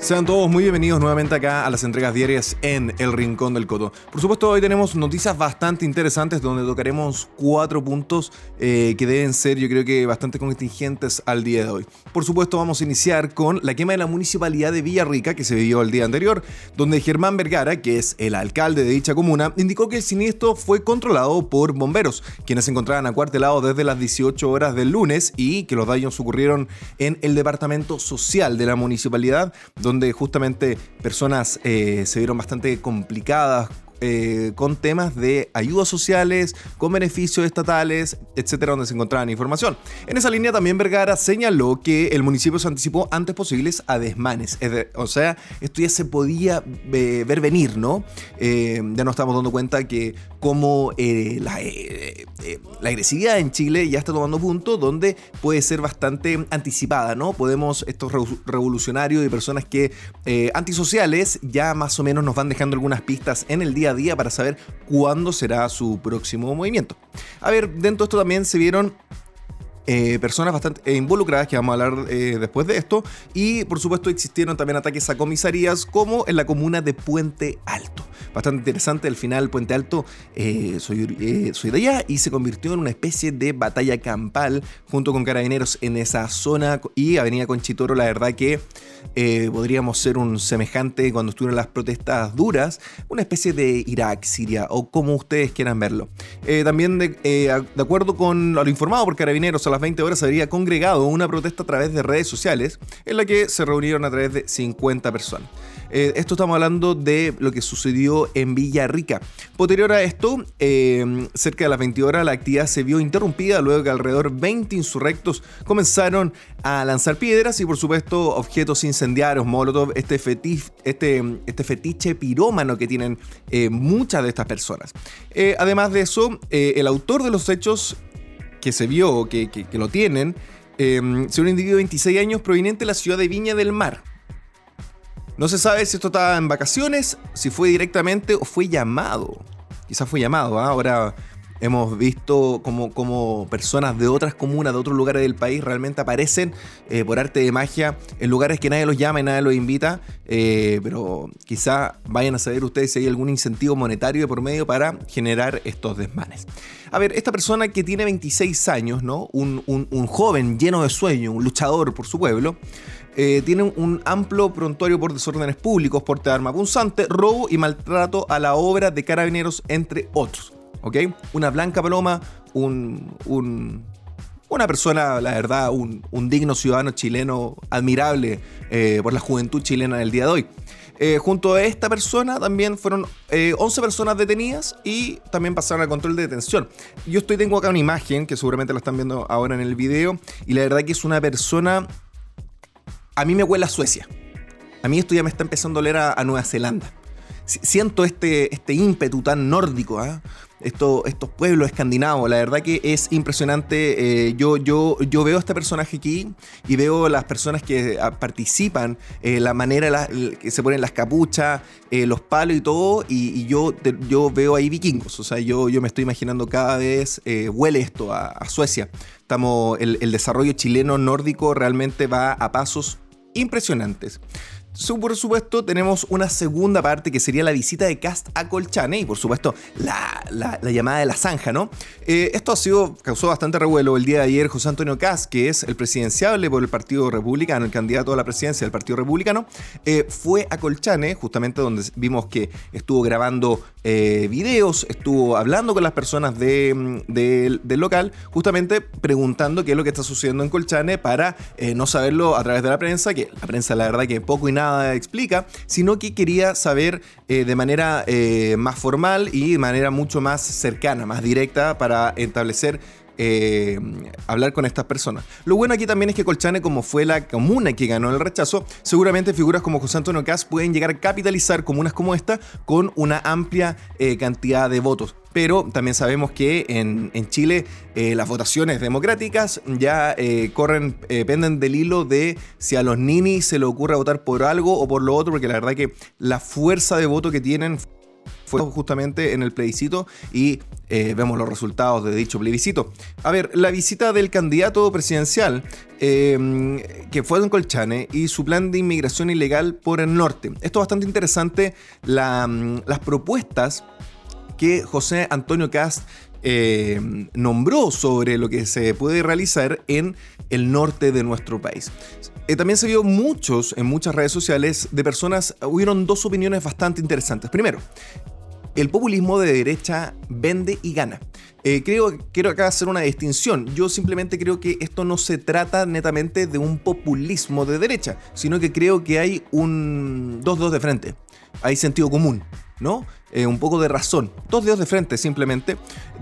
Sean todos muy bienvenidos nuevamente acá a las entregas diarias en El Rincón del Coto. Por supuesto, hoy tenemos noticias bastante interesantes donde tocaremos cuatro puntos eh, que deben ser, yo creo que, bastante contingentes al día de hoy. Por supuesto, vamos a iniciar con la quema de la municipalidad de Villarrica que se vivió el día anterior, donde Germán Vergara, que es el alcalde de dicha comuna, indicó que el siniestro fue controlado por bomberos, quienes se encontraban acuartelados desde las 18 horas del lunes y que los daños ocurrieron en el departamento social de la municipalidad, donde justamente personas eh, se vieron bastante complicadas eh, con temas de ayudas sociales, con beneficios estatales, etcétera, donde se encontraban información. En esa línea también Vergara señaló que el municipio se anticipó antes posibles a desmanes. o sea, esto ya se podía eh, ver venir, ¿no? Eh, ya nos estamos dando cuenta que como la, la, agresividad en Chile ya está tomando punto donde puede ser bastante anticipada, ¿no? Podemos, estos revolucionarios y personas que antisociales ya más o menos nos van dejando algunas pistas en el día día para saber cuándo será su próximo movimiento. A ver, dentro de esto también se vieron eh, personas bastante eh, involucradas, que vamos a hablar eh, después de esto, y por supuesto existieron también ataques a comisarías como en la comuna de Puente Alto bastante interesante. Al final, Puente Alto, eh, soy, soy de allá y se convirtió en una especie de batalla campal junto con carabineros en esa zona y Avenida Conchitoro. La verdad que podríamos ser un semejante cuando estuvieron las protestas duras, una especie de Irak, Siria o como ustedes quieran verlo. también, de, de acuerdo con lo informado por carabineros, a las 20 horas se habría congregado una protesta a través de redes sociales en la que se reunieron a través de 50 personas. Eh, esto estamos hablando de lo que sucedió en Villarrica. Posterior a esto, eh, cerca de las 20 horas, la actividad se vio interrumpida luego que alrededor 20 insurrectos comenzaron a lanzar piedras y por supuesto objetos incendiarios, molotov, este, este, este fetiche pirómano que tienen eh, muchas de estas personas. además de eso, el autor de los hechos que se vio, que, que, que lo tienen, eh, un individuo de 26 años proveniente de la ciudad de Viña del Mar. No se sabe si esto estaba en vacaciones, si fue directamente o fue llamado. Quizás fue llamado, ¿ah? ahora hemos visto como, personas de otras comunas, de otros lugares del país, realmente aparecen eh, por arte de magia en lugares que nadie los llama y nadie los invita, eh, pero quizá vayan a saber ustedes si hay algún incentivo monetario de por medio para generar estos desmanes. A ver, esta persona que tiene 26 años, ¿no? un, joven lleno de sueño, un luchador por su pueblo, eh, tienen un amplio prontuario por desórdenes públicos, porte de arma punzante, robo y maltrato a la obra de carabineros, entre otros. ¿Ok? Una blanca paloma, un, una persona, la verdad, un, digno ciudadano chileno admirable eh, por la juventud chilena del día de hoy. Eh, junto a esta persona también fueron 11 personas detenidas y también pasaron al control de detención. Yo estoy, tengo acá una imagen que seguramente la están viendo ahora en el video y la verdad que es una persona a mí me huele a Suecia. A mí esto ya me está empezando a oler a, Nueva Zelanda. Siento este, este ímpetu tan nórdico, ¿ah? estos pueblos escandinavos. La verdad que es impresionante. Eh, yo, yo, yo veo a este personaje aquí y veo las personas que ah, participan, eh, la manera que se ponen las capuchas, eh, los palos y todo. Y, yo, yo veo ahí vikingos. O sea, yo, yo me estoy imaginando cada vez huele esto a, Suecia. Estamos, el, el desarrollo chileno nórdico realmente va a pasos impresionantes. Por supuesto, tenemos una segunda parte que sería la visita de Cast a Colchane y, por supuesto, la, llamada de la zanja, ¿no? Eh, esto ha sido, causó bastante revuelo el día de ayer. José Antonio Cast, que es el presidenciable por el Partido Republicano, el candidato a la presidencia del Partido Republicano, eh, fue a Colchane, justamente donde vimos que estuvo grabando eh, videos, estuvo hablando con las personas mm, del local, justamente preguntando qué es lo que está sucediendo en Colchane para no saberlo a través de la prensa, que la prensa la verdad que poco y nada explica, sino que quería saber eh, de manera más formal y de manera mucho más cercana, más directa para establecer eh, hablar con estas personas. Lo bueno aquí también es que Colchane, como fue la comuna que ganó el rechazo, seguramente figuras como José Antonio Cas pueden llegar a capitalizar comunas como esta con una amplia eh, cantidad de votos. Pero también sabemos que en, Chile eh, las votaciones democráticas ya corren, penden del hilo de si a los ninis se le ocurre votar por algo o por lo otro, porque la verdad que la fuerza de voto que tienen fue justamente en el plebiscito y eh, vemos los resultados de dicho plebiscito. A ver, la visita del candidato presidencial em, que fue Don Colchane y su plan de inmigración ilegal por el norte. Esto es bastante interesante, mm, las propuestas que José Antonio Cast em, nombró sobre lo que se puede realizar en el norte de nuestro país. Eh, también se vio muchos en muchas redes sociales de personas, hubieron dos opiniones bastante interesantes. Primero, el populismo de derecha vende y gana. Eh, creo, quiero acá hacer una distinción. Yo simplemente creo que esto no se trata netamente de un populismo de derecha, sino que creo que hay un dos dos de frente. Hay sentido común. ¿No? Eh, un poco de razón. Dos dedos de frente simplemente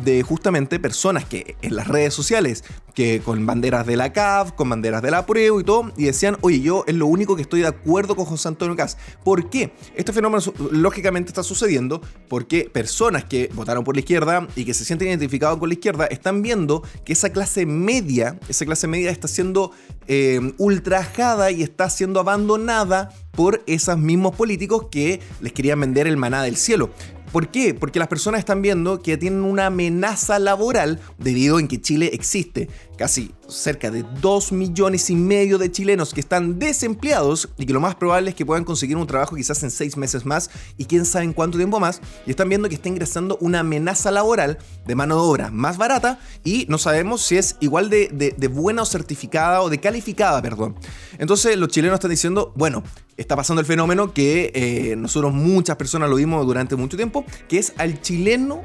de justamente personas que en las redes sociales, que con banderas de la CAF, con banderas de la prueba y todo, y decían, oye, yo es lo único que estoy de acuerdo con José Antonio Caz. ¿Por qué? Este fenómeno lógicamente está sucediendo porque personas que votaron por la izquierda y que se sienten identificados con la izquierda están viendo que esa clase media, esa clase media está siendo eh, ultrajada y está siendo abandonada por esos mismos políticos que les querían vender el maná del cielo. ¿Por qué? Porque las personas están viendo que tienen una amenaza laboral debido en que Chile existe casi cerca de 2 millones y medio de chilenos que están desempleados y que lo más probable es que puedan conseguir un trabajo quizás en 6 meses más y quién sabe en cuánto tiempo más y están viendo que está ingresando una amenaza laboral de mano de obra más barata y no sabemos si es igual de, de buena o certificada o de calificada, perdón. Entonces los chilenos están diciendo, bueno, está pasando el fenómeno que eh, nosotros muchas personas lo vimos durante mucho tiempo, que es al chileno,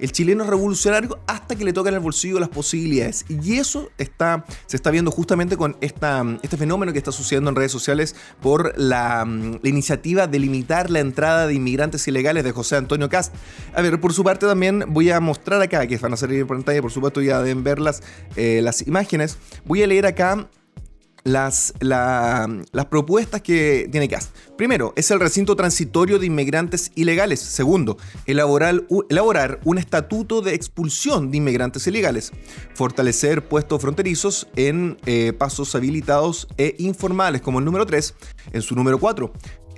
el chileno revolucionario hasta que le tocan el bolsillo las posibilidades. Y eso está, se está viendo justamente con esta, este fenómeno que está sucediendo en redes sociales por la, iniciativa de limitar la entrada de inmigrantes ilegales de José Antonio Cast. A ver, por su parte también voy a mostrar acá, que van a salir en pantalla, por supuesto ya deben ver las, eh, las imágenes. Voy a leer acá las, las propuestas que tiene CAST. Primero, es el recinto transitorio de inmigrantes ilegales. Segundo, elaborar, elaborar un estatuto de expulsión de inmigrantes ilegales. Fortalecer puestos fronterizos en eh, pasos habilitados e informales, como el número 3. En su número 4,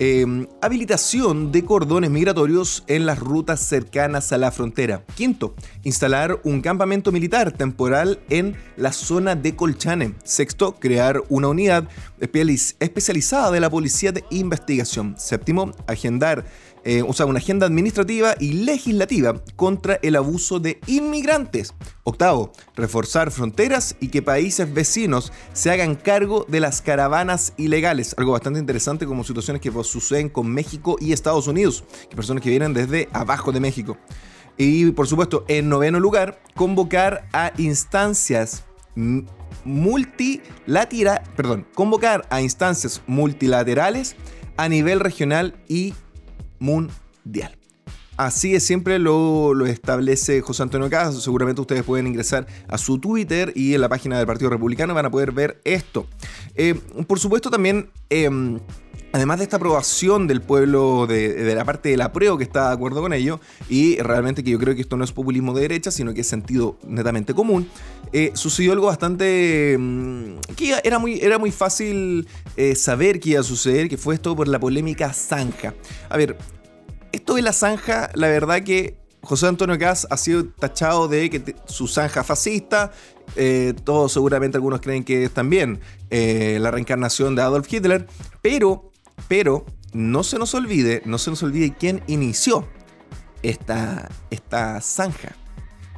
Em, habilitación de cordones migratorios en las rutas cercanas a la frontera. Quinto, instalar un campamento militar temporal en la zona de Colchane. Sexto, crear una unidad especializada de la Policía de Investigación. Séptimo, agendar eh, o sea, una agenda administrativa y legislativa contra el abuso de inmigrantes. Octavo, reforzar fronteras y que países vecinos se hagan cargo de las caravanas ilegales. Algo bastante interesante como situaciones que suceden con México y Estados Unidos, que personas que vienen desde abajo de México. Y por supuesto, en noveno lugar, convocar a instancias multilaterales, perdón, convocar a instancias multilaterales a nivel regional y mundial. Así es, siempre lo, establece José Antonio Casas. Seguramente ustedes pueden ingresar a su Twitter y en la página del Partido Republicano van a poder ver esto. Eh, por supuesto, también. Em, además de esta aprobación del pueblo, de, la parte del apruebo que está de acuerdo con ello, y realmente que yo creo que esto no es populismo de derecha, sino que es sentido netamente común, eh, sucedió algo bastante... Mm, que era muy, era muy fácil eh, saber que iba a suceder, que fue esto por la polémica zanja. A ver, esto de la zanja, la verdad que José Antonio Gas ha sido tachado de que su zanja fascista. Eh, todos seguramente algunos creen que es también eh, la reencarnación de Adolf Hitler. Pero, pero, no se nos olvide, no se nos olvide quién inició esta, esta zanja.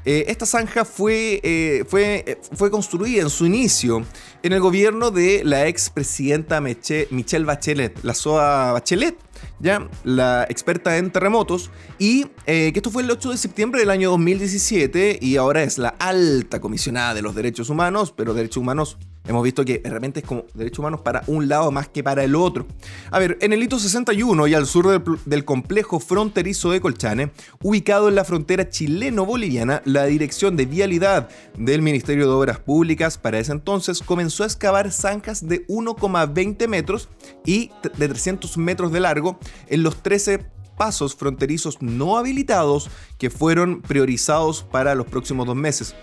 Eh, esta zanja fue, fue, fue construida en su inicio en el gobierno de la expresidenta Michelle Bachelet, la SOA Bachelet, ya la experta en terremotos, y eh, que esto fue el 8 de septiembre del año 2017 y ahora es la alta comisionada de los derechos humanos, pero derechos humanos Hemos visto que realmente es como derechos humanos para un lado más que para el otro. A ver, en el hito 61 y al sur del, complejo fronterizo de Colchane, ubicado en la frontera chileno-boliviana, la Dirección de Vialidad del Ministerio de Obras Públicas para ese entonces comenzó a excavar zanjas de 1,20 metros y de 300 metros de largo en los 13 pasos fronterizos no habilitados que fueron priorizados para los próximos dos meses.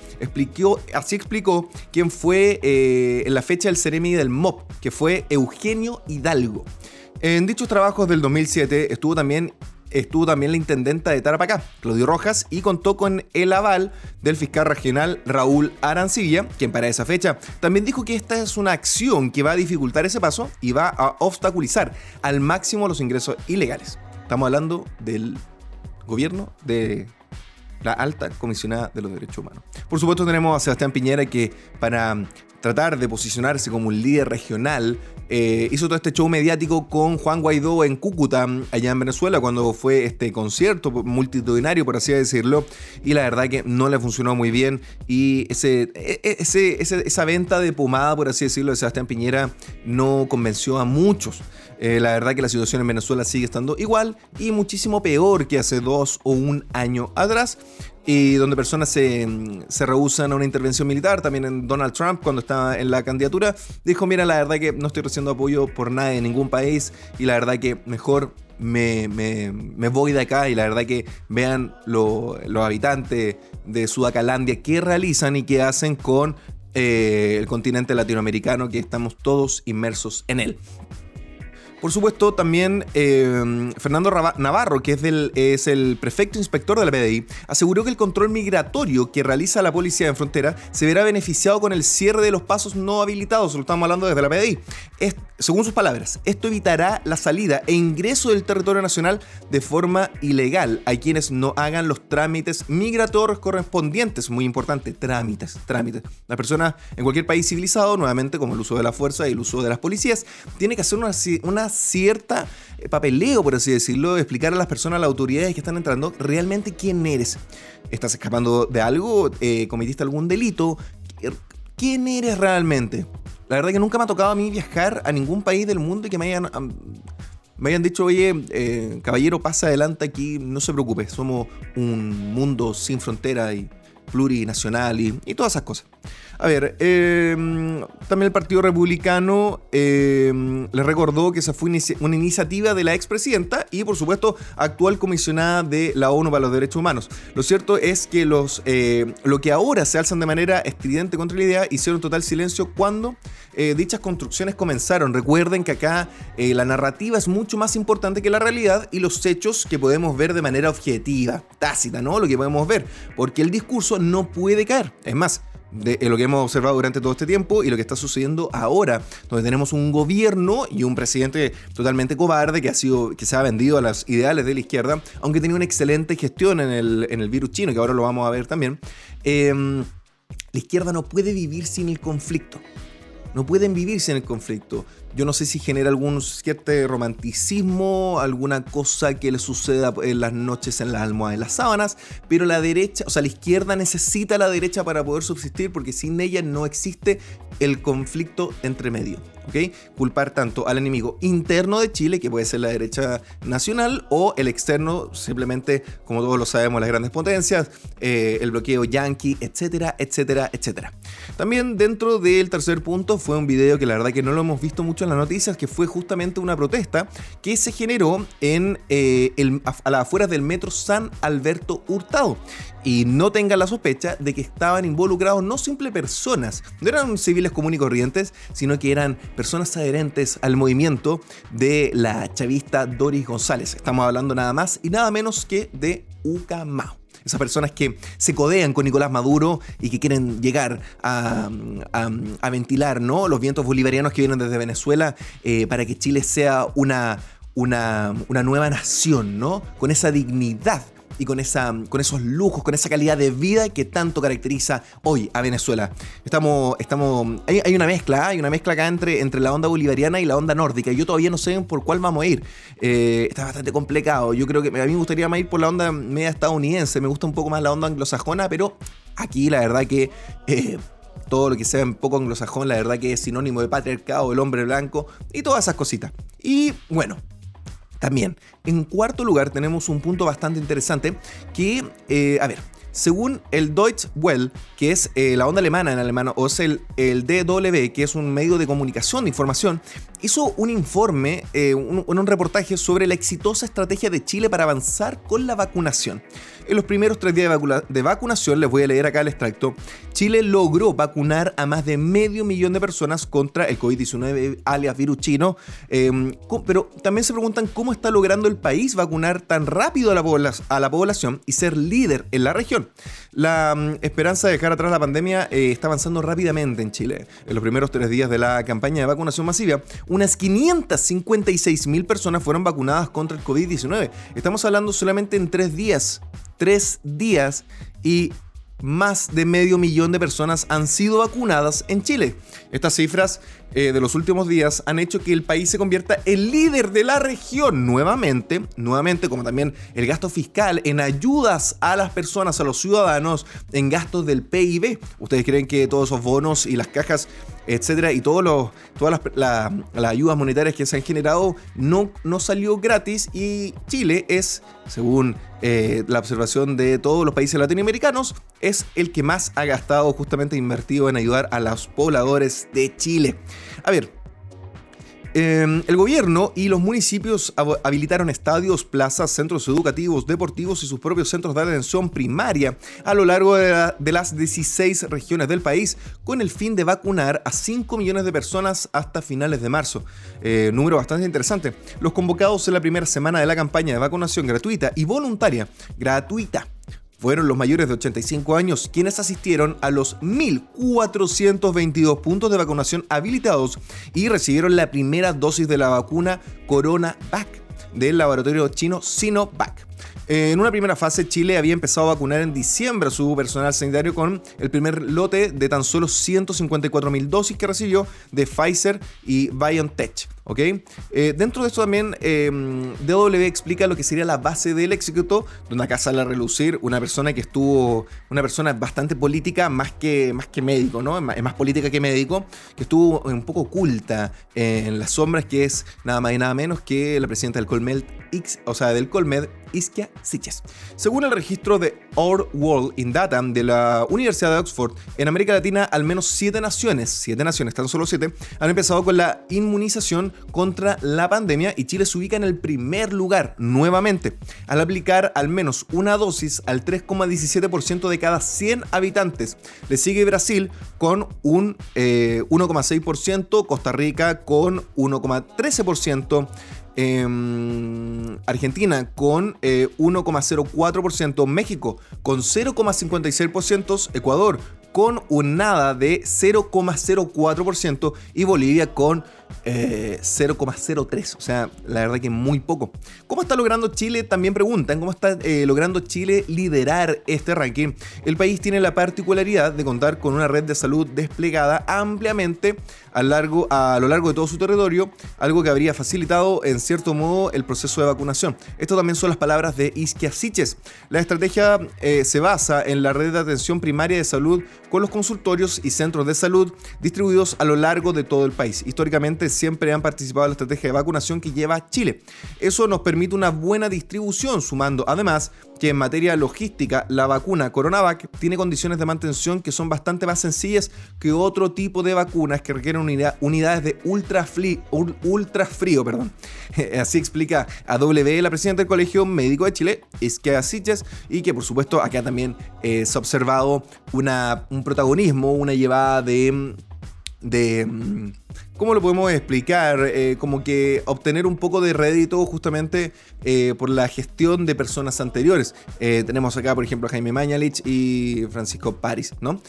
Así explicó quién fue eh, en la fecha del Ceremi del MOP, que fue Eugenio Hidalgo. En dichos trabajos del 2007 estuvo también estuvo también la intendenta de Tarapacá, Claudio Rojas, y contó con el aval del fiscal regional Raúl Arancilla, quien para esa fecha también dijo que esta es una acción que va a dificultar ese paso y va a obstaculizar al máximo los ingresos ilegales. Estamos hablando del gobierno de la alta comisionada de los derechos humanos. Por supuesto tenemos a Sebastián Piñera que para tratar de posicionarse como un líder regional, eh, hizo todo este show mediático con Juan Guaidó en Cúcuta, allá en Venezuela, cuando fue este concierto multitudinario, por así decirlo, y la verdad que no le funcionó muy bien y ese, e, e, esa venta de pomada, por así decirlo, de Sebastián Piñera no convenció a muchos. Eh, la verdad que la situación en Venezuela sigue estando igual y muchísimo peor que hace dos o un año atrás y donde personas se, se rehusan a una intervención militar. También en Donald Trump, cuando estaba en la candidatura, dijo, mira, la verdad que no estoy recibiendo apoyo por nadie en ningún país y la verdad que mejor me, me, voy de acá y la verdad que vean los habitantes de Sudacalandia qué realizan y qué hacen con eh, el continente latinoamericano que estamos todos inmersos en él. Por supuesto, también eh, Fernando Navarro, que es, del, es el prefecto inspector de la PDI, aseguró que el control migratorio que realiza la Policía de Frontera se verá beneficiado con el cierre de los pasos no habilitados, lo estamos hablando desde la PDI. según sus palabras, esto evitará la salida e ingreso del territorio nacional de forma ilegal a quienes no hagan los trámites migratorios correspondientes. Muy importante, trámites, trámites. La persona en cualquier país civilizado, nuevamente como el uso de la fuerza y el uso de las policías, tiene que hacer una, una cierta eh, papeleo, por así decirlo, explicar a las personas, a las autoridades que están entrando, realmente quién eres. ¿Estás escapando de algo? Eh, ¿Cometiste algún delito? ¿Quién eres realmente? La verdad que nunca me ha tocado a mí viajar a ningún país del mundo y que me hayan, me hayan dicho, oye, eh, caballero, pasa adelante aquí, no se preocupe, somos un mundo sin frontera y plurinacional y, todas esas cosas. A ver, em, también el Partido Republicano eh, le recordó que esa fue una iniciativa de la expresidenta y, por supuesto, actual comisionada de la ONU para los Derechos Humanos. Lo cierto es que los, eh, lo que ahora se alzan de manera estridente contra la idea hicieron total silencio cuando eh, dichas construcciones comenzaron. Recuerden que acá la narrativa es mucho más importante que la realidad y los hechos que podemos ver de manera objetiva, tácita, ¿no? Lo que podemos ver, porque el discurso no puede caer. Es más, de lo que hemos observado durante todo este tiempo y lo que está sucediendo ahora, donde tenemos un gobierno y un presidente totalmente cobarde que, ha sido, que se ha vendido a las ideales de la izquierda, aunque tenía una excelente gestión en el, en el virus chino, que ahora lo vamos a ver también. Em, la izquierda no puede vivir sin el conflicto. No pueden vivir sin el conflicto. Yo no sé si genera algún cierto romanticismo, alguna cosa que le suceda en las noches en las almohadas, en las sábanas, pero la derecha, o sea, la izquierda necesita la derecha para poder subsistir porque sin ella no existe el conflicto entre medio. ¿ok? Culpar tanto al enemigo interno de Chile, que puede ser la derecha nacional, o el externo, simplemente, como todos lo sabemos, las grandes potencias, eh, el bloqueo yanqui, etcétera, etcétera, etcétera. También dentro del tercer punto fue un video que la verdad que no lo hemos visto mucho en las noticias que fue justamente una protesta que se generó en, eh, a las afueras del metro San Alberto Hurtado. Y no tengan la sospecha de que estaban involucrados no simple personas, no eran civiles comunes y corrientes, sino que eran personas adherentes al movimiento de la chavista Doris González. Estamos hablando nada más y nada menos que de Ucamao esas personas que se codean con Nicolás Maduro y que quieren llegar a, ventilar ¿no? los vientos bolivarianos que vienen desde Venezuela eh, para que Chile sea una, una, una nueva nación, ¿no? Con esa dignidad y con, esa, con esos lujos, con esa calidad de vida que tanto caracteriza hoy a Venezuela. Estamos, estamos, hay, una mezcla, hay una mezcla acá entre, entre la onda bolivariana y la onda nórdica. Yo todavía no sé por cuál vamos a ir. Eh, está bastante complicado. Yo creo que a mí me gustaría más ir por la onda media estadounidense. Me gusta un poco más la onda anglosajona, pero aquí la verdad que... Eh, todo lo que sea un poco anglosajón, la verdad que es sinónimo de patriarcado, el hombre blanco y todas esas cositas. Y bueno, también, en cuarto lugar tenemos un punto bastante interesante que, eh, a ver, Según el Deutsche Welle, que es eh, la onda alemana en alemán, o es el, DW, que es un medio de comunicación de información, hizo un informe, eh, un reportaje sobre la exitosa estrategia de Chile para avanzar con la vacunación. En los primeros tres días de, vacunación, les voy a leer acá el extracto, Chile logró vacunar a más de medio millón de personas contra el COVID-19 alias virus chino, em, pero también se preguntan cómo está logrando el país vacunar tan rápido a la, población y ser líder en la región. La mm, esperanza de dejar atrás la pandemia eh, está avanzando rápidamente en Chile. En los primeros tres días de la campaña de vacunación masiva, unas 556 mil personas fueron vacunadas contra el COVID-19. Estamos hablando solamente en tres días tres días y más de medio millón de personas han sido vacunadas en Chile. Estas cifras eh, de los últimos días han hecho que el país se convierta en líder de la región nuevamente, nuevamente como también el gasto fiscal en ayudas a las personas, a los ciudadanos, en gastos del PIB. ¿Ustedes creen que todos esos bonos y las cajas, etcétera, y todos los, todas las, ayudas monetarias que se han generado no, no salió gratis y Chile es, según eh, la observación de todos los países latinoamericanos, es el que más ha gastado justamente invertido en ayudar a los pobladores de Chile. A ver, em, el gobierno y los municipios habilitaron estadios, plazas, centros educativos, deportivos y sus propios centros de atención primaria a lo largo de, las 16 regiones del país con el fin de vacunar a 5 millones de personas hasta finales de marzo. Eh, número bastante interesante. Los convocados en la primera semana de la campaña de vacunación gratuita y voluntaria, gratuita fueron los mayores de 85 años quienes asistieron a los 1.422 puntos de vacunación habilitados y recibieron la primera dosis de la vacuna CoronaVac del laboratorio chino Sinovac. En una primera fase, Chile había empezado a vacunar en diciembre a su personal sanitario con el primer lote de tan solo 154.000 dosis que recibió de Pfizer y BioNTech. ¿Ok? Eh, dentro de esto también em, DW explica lo que sería la base del éxito, donde acá sale a relucir una persona que estuvo, una persona bastante política más que, más que médico, ¿no? Es más, política que médico, que estuvo un poco oculta en las sombras, que es nada más y nada menos que la presidenta del Colmed, o sea, del Colmed, Iskia Siches. Según el registro de Our World in Data de la Universidad de Oxford, en América Latina al menos siete naciones, siete naciones, tan solo siete, han empezado con la inmunización contra la pandemia y Chile se ubica en el primer lugar nuevamente, al aplicar al menos una dosis al 3,17% de cada 100 habitantes. Le sigue Brasil con un 1,6%, eh, Costa Rica con 1,13%, Em, Argentina con 1,04%, eh, México con 0,56%, Ecuador con un nada de 0,04% y Bolivia con 0,03. Eh, o sea, la verdad que muy poco. ¿Cómo está logrando Chile? También preguntan, ¿cómo está eh, logrando Chile liderar este ranking? El país tiene la particularidad de contar con una red de salud desplegada ampliamente a, largo, a lo largo de todo su territorio, algo que habría facilitado en cierto modo el proceso de vacunación. Esto también son las palabras de Isquia Siches. La estrategia eh, se basa en la red de atención primaria de salud con los consultorios y centros de salud distribuidos a lo largo de todo el país. Históricamente siempre han participado en la estrategia de vacunación que lleva Chile. Eso nos permite una buena distribución, sumando además que en materia logística la vacuna CoronaVac tiene condiciones de mantención que son bastante más sencillas que otro tipo de vacunas que requieren unidades de ultra, ultra frío. Perdón. Así explica a W la presidenta del Colegio Médico de Chile, Isquia Sitges, y que por supuesto acá también eh, se ha observado un protagonismo, una llevada de... de ¿Cómo lo podemos explicar? Eh, como que obtener un poco de rédito justamente eh, por la gestión de personas anteriores. Tenemos acá, por ejemplo, a Jaime Mañalich y Francisco París, ¿no?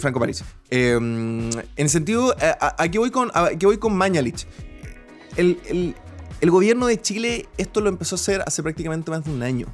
Franco París. en el sentido, aquí voy con, voy con Mañalich. El gobierno de Chile esto lo empezó a hacer hace prácticamente más de un año.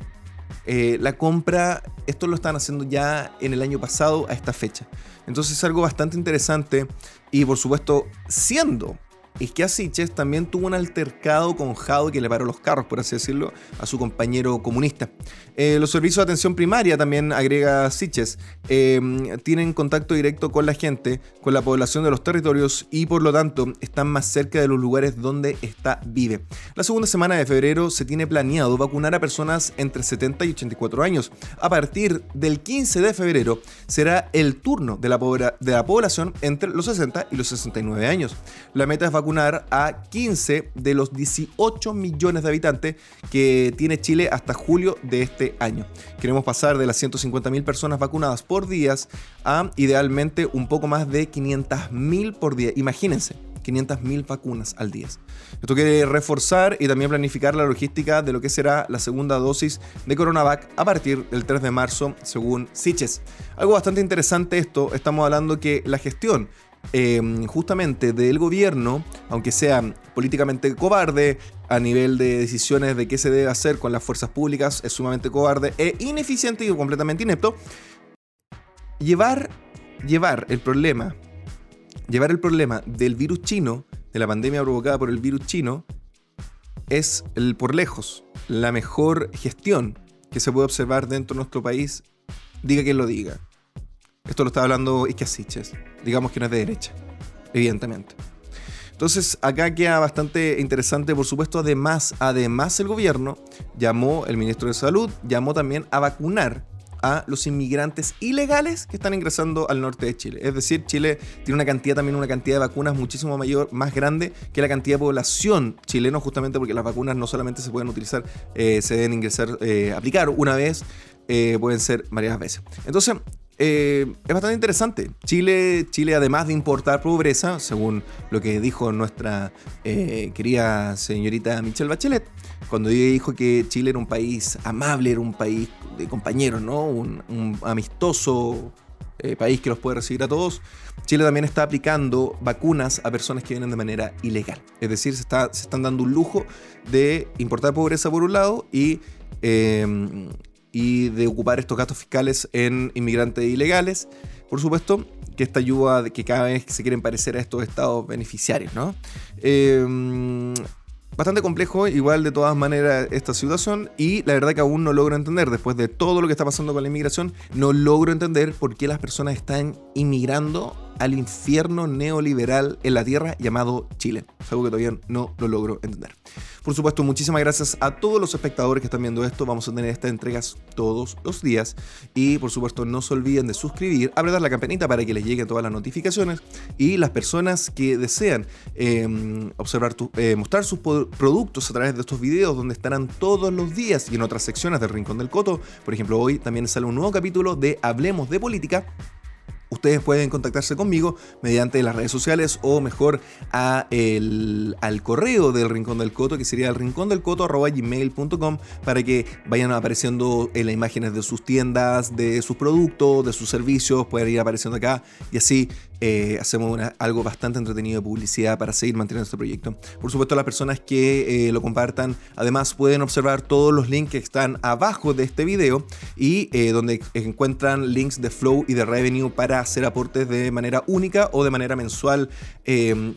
la compra, esto lo están haciendo ya en el año pasado a esta fecha. Entonces es algo bastante interesante y por supuesto siendo Isquiasiches también tuvo un altercado con Jado que le paró los carros, por así decirlo, a su compañero comunista. Eh, los servicios de atención primaria, también agrega Siches, eh, tienen contacto directo con la gente, con la población de los territorios y por lo tanto están más cerca de los lugares donde está vive. La segunda semana de febrero se tiene planeado vacunar a personas entre 70 y 84 años. A partir del 15 de febrero será el turno de la, de la población entre los 60 y los 69 años. La meta es vacunar a 15 de los 18 millones de habitantes que tiene Chile hasta julio de este año. Queremos pasar de las 150.000 personas vacunadas por día a idealmente un poco más de 500.000 por día. Imagínense, 500.000 vacunas al día. Esto quiere reforzar y también planificar la logística de lo que será la segunda dosis de Coronavac a partir del 3 de marzo, según Siches. Algo bastante interesante esto, estamos hablando que la gestión Em, justamente del gobierno, aunque sea políticamente cobarde, a nivel de decisiones de qué se debe hacer con las fuerzas públicas, es sumamente cobarde e ineficiente y completamente inepto, llevar, llevar el problema, llevar el problema del virus chino, de la pandemia provocada por el virus chino, es por lejos la mejor gestión que se puede observar dentro de nuestro país, diga quien lo diga. Esto lo está hablando Siches. Digamos que no es de derecha, evidentemente. Entonces, acá queda bastante interesante, por supuesto, además, además el gobierno llamó, el ministro de Salud, llamó también a vacunar a los inmigrantes ilegales que están ingresando al norte de Chile. Es decir, Chile tiene una cantidad también, una cantidad de vacunas muchísimo mayor, más grande que la cantidad de población chilena, justamente porque las vacunas no solamente se pueden utilizar, eh, se deben ingresar, eh, aplicar una vez, eh, pueden ser varias veces. Entonces, eh, es bastante interesante. Chile, Chile, además de importar pobreza, según lo que dijo nuestra eh, querida señorita Michelle Bachelet, cuando dijo que Chile era un país amable, era un país de compañeros, ¿no? Un, amistoso eh, país que los puede recibir a todos, Chile también está aplicando vacunas a personas que vienen de manera ilegal. Es decir, se están dando un lujo de importar pobreza por un lado y y de ocupar estos gastos fiscales en inmigrantes ilegales. Por supuesto, que esta ayuda de que cada vez se quieren parecer a estos estados beneficiarios, ¿no? Em, bastante complejo, igual de todas maneras, esta situación. Y la verdad que aún no logro entender, después de todo lo que está pasando con la inmigración, no logro entender por qué las personas están inmigrando al infierno neoliberal en la tierra llamado Chile. Es algo que todavía no lo logro entender. Por supuesto, muchísimas gracias a todos los espectadores que están viendo esto. Vamos a tener estas entregas todos los días. Y por supuesto, no se olviden de suscribir, apretar la campanita para que les lleguen todas las notificaciones. Y las personas que desean em, observar eh, mostrar sus productos a través de estos videos, donde estarán todos los días y en otras secciones del Rincón del Coto. Por ejemplo, hoy también sale un nuevo capítulo de Hablemos de Política Ustedes pueden contactarse conmigo mediante las redes sociales o mejor a el, al correo del Rincón del Coto, que sería el rincón del coto para que vayan apareciendo en las imágenes de sus tiendas, de sus productos, de sus servicios, pueden ir apareciendo acá y así eh, hacemos algo bastante entretenido de publicidad para seguir manteniendo este proyecto. Por supuesto, las personas que eh, lo compartan, además pueden observar todos los links que están abajo de este video y eh, donde encuentran links de Flow y de Revenue para hacer aportes de manera única o de manera mensual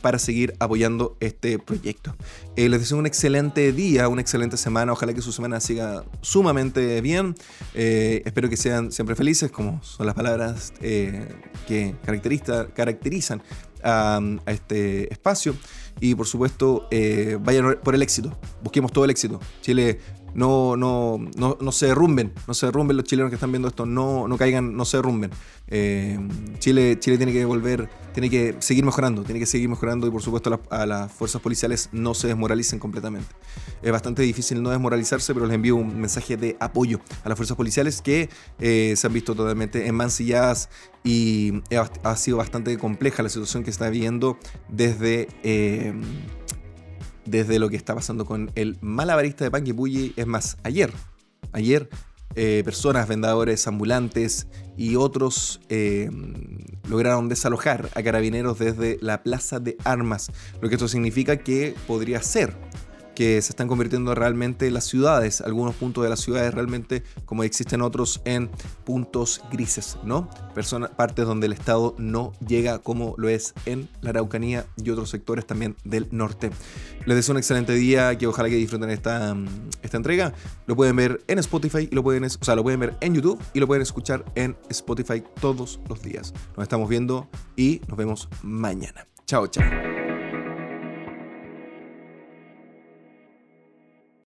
para seguir apoyando este proyecto. les deseo un excelente día, una excelente semana. Ojalá que su semana siga sumamente bien. espero que sean siempre felices, como son las palabras que caracterizan caracterizan a, este espacio. Y por supuesto, eh, vayan por el éxito. Busquemos todo el éxito. Chile no, no, no, no, se derrumben, no se derrumben los chilenos que están viendo esto, no, no caigan, no se derrumben. Eh, Chile, Chile tiene que volver, tiene que seguir mejorando, tiene que seguir mejorando y por supuesto a, las fuerzas policiales no se desmoralicen completamente. Es bastante difícil no desmoralizarse, pero les envío un mensaje de apoyo a las fuerzas policiales que eh, se han visto totalmente enmancilladas y ha, sido bastante compleja la situación que está viviendo desde... Eh, desde lo que está pasando con el malabarista de Panguipulli. Es más, ayer, ayer, eh, personas, vendedores ambulantes y otros eh, lograron desalojar a carabineros desde la plaza de armas, lo que esto significa que podría ser que se están convirtiendo realmente en las ciudades, algunos puntos de las ciudades realmente como existen otros en puntos grises, ¿no? Personas, partes donde el Estado no llega como lo es en la Araucanía y otros sectores también del norte. Les deseo un excelente día, que ojalá que disfruten esta, esta entrega. Lo pueden ver en Spotify y lo pueden, o sea, lo pueden ver en YouTube y lo pueden escuchar en Spotify todos los días. Nos estamos viendo y nos vemos mañana. Chao, chao.